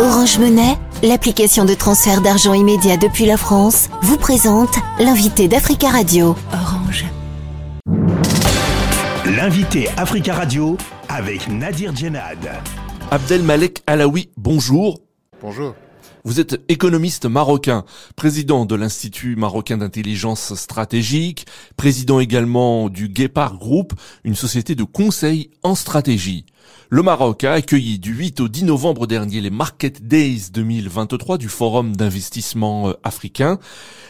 Orange Monnaie, l'application de transfert d'argent immédiat depuis la France, vous présente l'invité d'Africa Radio. Orange. L'invité Africa Radio avec Nadir Djenad. Abdelmalek Alaoui, bonjour. Bonjour. Vous êtes économiste marocain, président de l'Institut marocain d'intelligence stratégique, président également du Guépard Group, une société de conseil en stratégie. Le Maroc a accueilli du 8 au 10 novembre dernier les Market Days 2023 du Forum d'investissement euh, africain.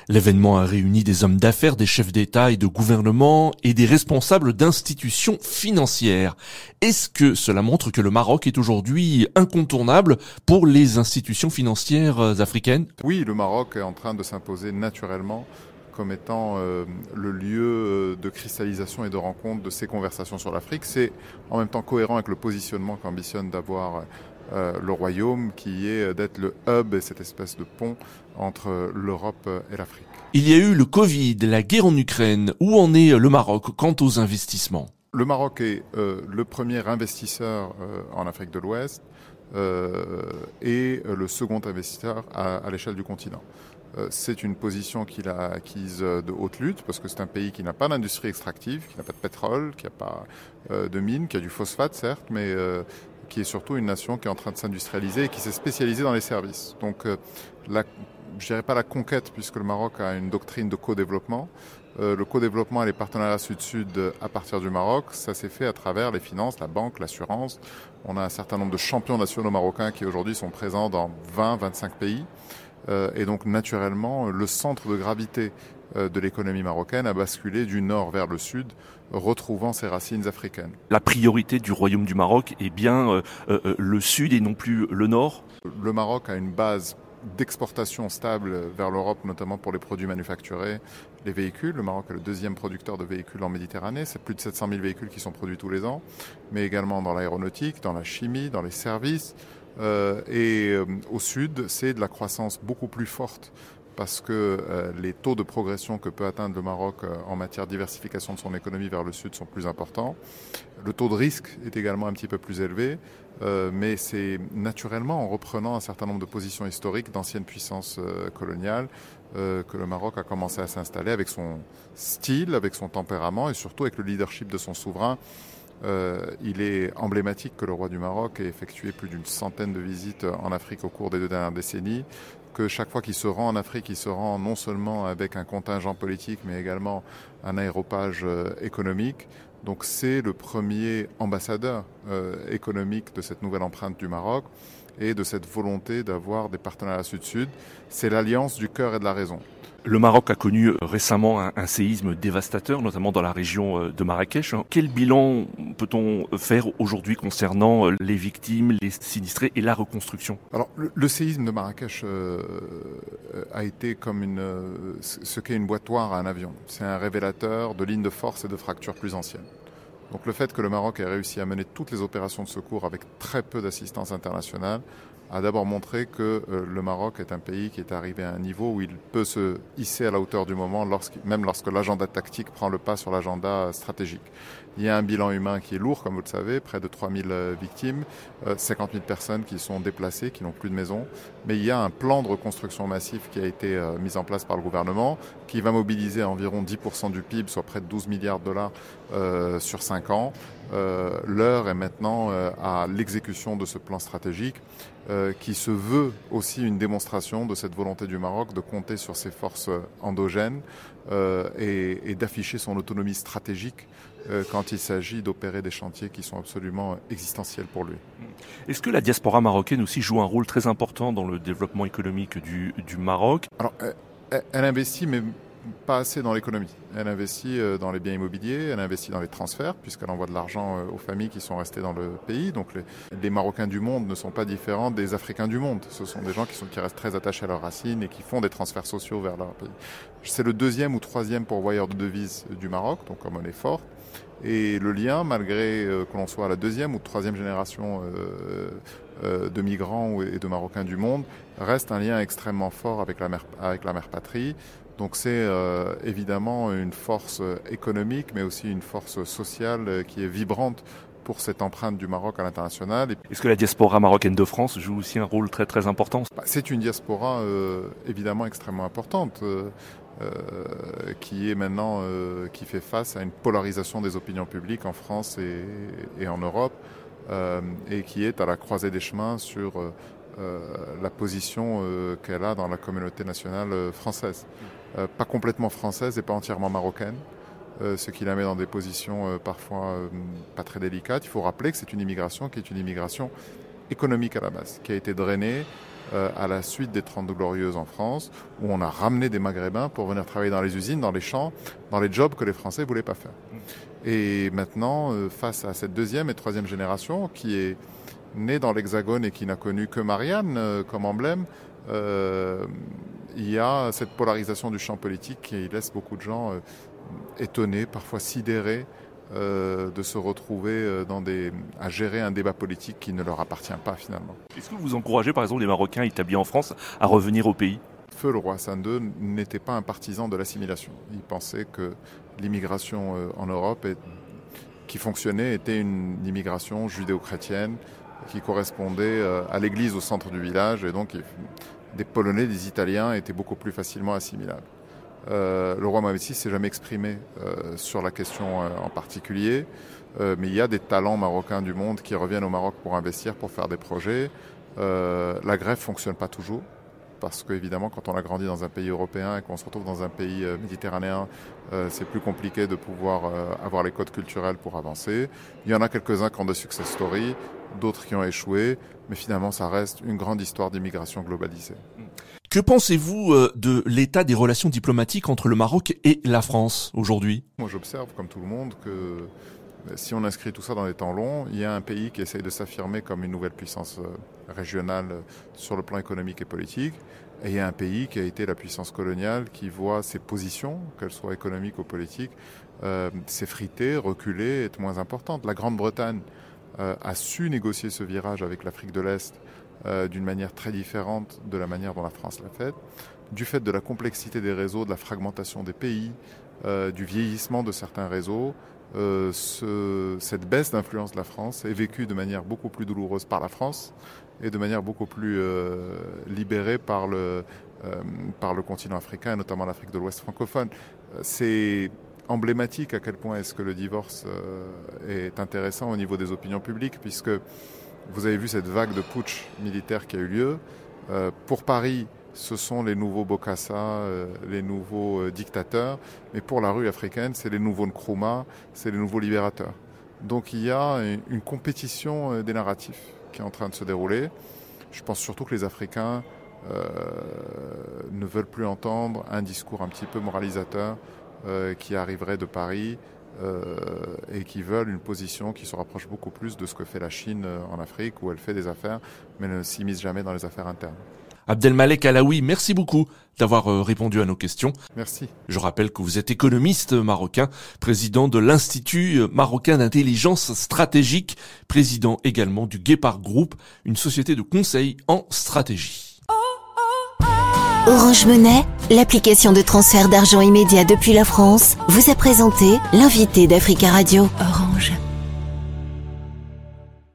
L'événement a réuni des hommes d'affaires, des chefs d'État et de gouvernement et des responsables d'institutions financières. Est-ce que cela montre que le Maroc est aujourd'hui incontournable pour les institutions financières euh, africaines? Oui, le Maroc est en train de s'imposer naturellement comme étant euh, le lieu euh, de cristallisation et de rencontre de ces conversations sur l'Afrique. C'est en même temps cohérent avec le positionnement qu'ambitionne d'avoir euh, le royaume, qui est d'être le hub et cette espèce de pont entre l'Europe et l'Afrique. Il y a eu le Covid, la guerre en Ukraine. Où en est le Maroc quant aux investissements? Le Maroc est le premier investisseur en Afrique de l'Ouest et le second investisseur à l'échelle du continent. Euh, c'est une position qu'il a acquise euh, de haute lutte parce que c'est un pays qui n'a pas d'industrie extractive, qui n'a pas de pétrole, qui n'a pas euh, de mines, qui a du phosphate certes, mais qui est surtout une nation qui est en train de s'industrialiser et qui s'est spécialisée dans les services. Donc, la, je dirais pas la conquête puisque le Maroc a une doctrine de co-développement. le co-développement et les partenariats sud-sud à partir du Maroc, ça s'est fait à travers les finances, la banque, l'assurance. On a un certain nombre de champions nationaux marocains qui aujourd'hui sont présents dans 20-25 pays. Euh, et donc naturellement, le centre de gravité euh, de l'économie marocaine a basculé du nord vers le sud, retrouvant ses racines africaines. La priorité du Royaume du Maroc est bien euh, le sud et non plus le nord? Le Maroc a une base d'exportation stable vers l'Europe, notamment pour les produits manufacturés, les véhicules. Le Maroc est le deuxième producteur de véhicules en Méditerranée. C'est plus de 700 000 véhicules qui sont produits tous les ans, mais également dans l'aéronautique, dans la chimie, dans les services, et euh, au sud, c'est de la croissance beaucoup plus forte parce que euh, les taux de progression que peut atteindre le Maroc en matière de diversification de son économie vers le sud sont plus importants. Le taux de risque est également un petit peu plus élevé, mais c'est naturellement en reprenant un certain nombre de positions historiques d'anciennes puissances coloniales que le Maroc a commencé à s'installer avec son style, avec son tempérament et surtout avec le leadership de son souverain euh, il est emblématique que le roi du Maroc ait effectué plus d'une centaine de visites en Afrique au cours des deux dernières décennies, que chaque fois qu'il se rend en Afrique, il se rend non seulement avec un contingent politique, mais également un aéropage euh, économique. Donc c'est le premier ambassadeur euh, économique de cette nouvelle empreinte du Maroc et de cette volonté d'avoir des partenariats sud-sud. C'est l'alliance du cœur et de la raison. Le Maroc a connu euh, récemment un, séisme dévastateur, notamment dans la région euh, de Marrakech. Hein. Quel bilan peut-on faire aujourd'hui concernant euh, les victimes, les sinistrés et la reconstruction? Alors, le, séisme de Marrakech a été comme une, ce qu'est une boîtoire à un avion. C'est un révélateur de lignes de force et de fractures plus anciennes. Donc le fait que le Maroc ait réussi à mener toutes les opérations de secours avec très peu d'assistance internationale a d'abord montré que euh, le Maroc est un pays qui est arrivé à un niveau où il peut se hisser à la hauteur du moment, même lorsque l'agenda tactique prend le pas sur l'agenda stratégique. Il y a un bilan humain qui est lourd, comme vous le savez, près de 3000 euh, victimes, 50 euh, 000 personnes qui sont déplacées, qui n'ont plus de maison. Mais il y a un plan de reconstruction massif qui a été mis en place par le gouvernement, qui va mobiliser environ 10% du PIB, soit près de 12 milliards de dollars sur 5 ans. L'heure est maintenant à l'exécution de ce plan stratégique. Euh, qui se veut aussi une démonstration de cette volonté du Maroc de compter sur ses forces endogènes euh, et, d'afficher son autonomie stratégique euh, quand il s'agit d'opérer des chantiers qui sont absolument existentiels pour lui. Est-ce que la diaspora marocaine aussi joue un rôle très important dans le développement économique du, du Maroc? Alors, elle investit, mais pas assez dans l'économie. Elle investit euh, dans les biens immobiliers, elle investit dans les transferts, puisqu'elle envoie de l'argent euh, aux familles qui sont restées dans le pays. Donc les, Marocains du monde ne sont pas différents des Africains du monde. Ce sont des gens qui, sont, qui restent très attachés à leurs racines et qui font des transferts sociaux vers leur pays. C'est le deuxième ou troisième pourvoyeur de devises du Maroc, donc comme monnaie forte. Et le lien, malgré euh, que l'on soit à la deuxième ou troisième génération de migrants et de Marocains du monde, reste un lien extrêmement fort avec la mère, avec la mère patrie. Donc c'est euh, évidemment une force économique, mais aussi une force sociale qui est vibrante pour cette empreinte du Maroc à l'international. Est-ce que la diaspora marocaine de France joue aussi un rôle très très important? Bah, C'est une diaspora euh, évidemment extrêmement importante. Euh, euh, qui est maintenant euh, qui fait face à une polarisation des opinions publiques en France et, et en Europe euh, et qui est à la croisée des chemins sur la position qu'elle a dans la communauté nationale française. Pas complètement française et pas entièrement marocaine. Euh, ce qui la met dans des positions euh, parfois euh, pas très délicates. Il faut rappeler que c'est une immigration qui est une immigration économique à la base, qui a été drainée à la suite des Trente Glorieuses en France, où on a ramené des Maghrébins pour venir travailler dans les usines, dans les champs, dans les jobs que les Français voulaient pas faire. Et maintenant, face à cette deuxième et troisième génération qui est née dans l'Hexagone et qui n'a connu que Marianne comme emblème, il y a cette polarisation du champ politique qui laisse beaucoup de gens étonnés, parfois sidérés euh, de se retrouver euh, dans des, à gérer un débat politique qui ne leur appartient pas finalement. Est-ce que vous encouragez par exemple les Marocains établis en France à revenir au pays? Feu le roi Hassan II n'était pas un partisan de l'assimilation. Il pensait que l'immigration euh, en Europe qui fonctionnait était une immigration judéo-chrétienne qui correspondait à l'église au centre du village et donc des Polonais, des Italiens étaient beaucoup plus facilement assimilables. Euh, le roi Mohamed VI s'est jamais exprimé euh, sur la question euh, en particulier, mais il y a des talents marocains du monde qui reviennent au Maroc pour investir, pour faire des projets. la grève fonctionne pas toujours parce qu'évidemment, quand on a grandi dans un pays européen et qu'on se retrouve dans un pays méditerranéen, c'est plus compliqué de pouvoir avoir les codes culturels pour avancer. Il y en a quelques-uns qui ont des success stories, d'autres qui ont échoué, mais finalement, ça reste une grande histoire d'immigration globalisée. Que pensez-vous euh, de l'état des relations diplomatiques entre le Maroc et la France aujourd'hui? Moi j'observe comme tout le monde que euh, si on inscrit tout ça dans les temps longs, il y a un pays qui essaye de s'affirmer comme une nouvelle puissance euh, régionale sur le plan économique et politique, et il y a un pays qui a été la puissance coloniale qui voit ses positions, qu'elles soient économiques ou politiques, euh, s'effriter, reculer, être moins importantes. La Grande-Bretagne a su négocier ce virage avec l'Afrique de l'Est euh, d'une manière très différente de la manière dont la France l'a fait, du fait de la complexité des réseaux, de la fragmentation des pays, euh, du vieillissement de certains réseaux, euh, ce, cette baisse d'influence de la France est vécue de manière beaucoup plus douloureuse par la France et de manière beaucoup plus euh, libérée par le, euh, par le continent africain et notamment l'Afrique de l'Ouest francophone. C'est emblématique à quel point est-ce que le divorce est intéressant au niveau des opinions publiques puisque vous avez vu cette vague de putsch militaire qui a eu lieu. Pour Paris, ce sont les nouveaux Bokassa, euh, les nouveaux euh, dictateurs, mais pour la rue africaine, c'est les nouveaux Nkrumah, c'est les nouveaux libérateurs. Donc il y a une, compétition des narratifs qui est en train de se dérouler. Je pense surtout que les Africains ne veulent plus entendre un discours un petit peu moralisateur qui arriverait de Paris euh, et qui veulent une position qui se rapproche beaucoup plus de ce que fait la Chine euh, en Afrique, où elle fait des affaires, mais ne s'immisce jamais dans les affaires internes. Abdelmalek Alaoui, merci beaucoup d'avoir euh, répondu à nos questions. Merci. Je rappelle que vous êtes économiste marocain, président de l'Institut marocain d'intelligence stratégique, président également du Guépard Group, une société de conseil en stratégie. Orange Monnaie, l'application de transfert d'argent immédiat depuis la France, vous a présenté l'invité d'Africa Radio.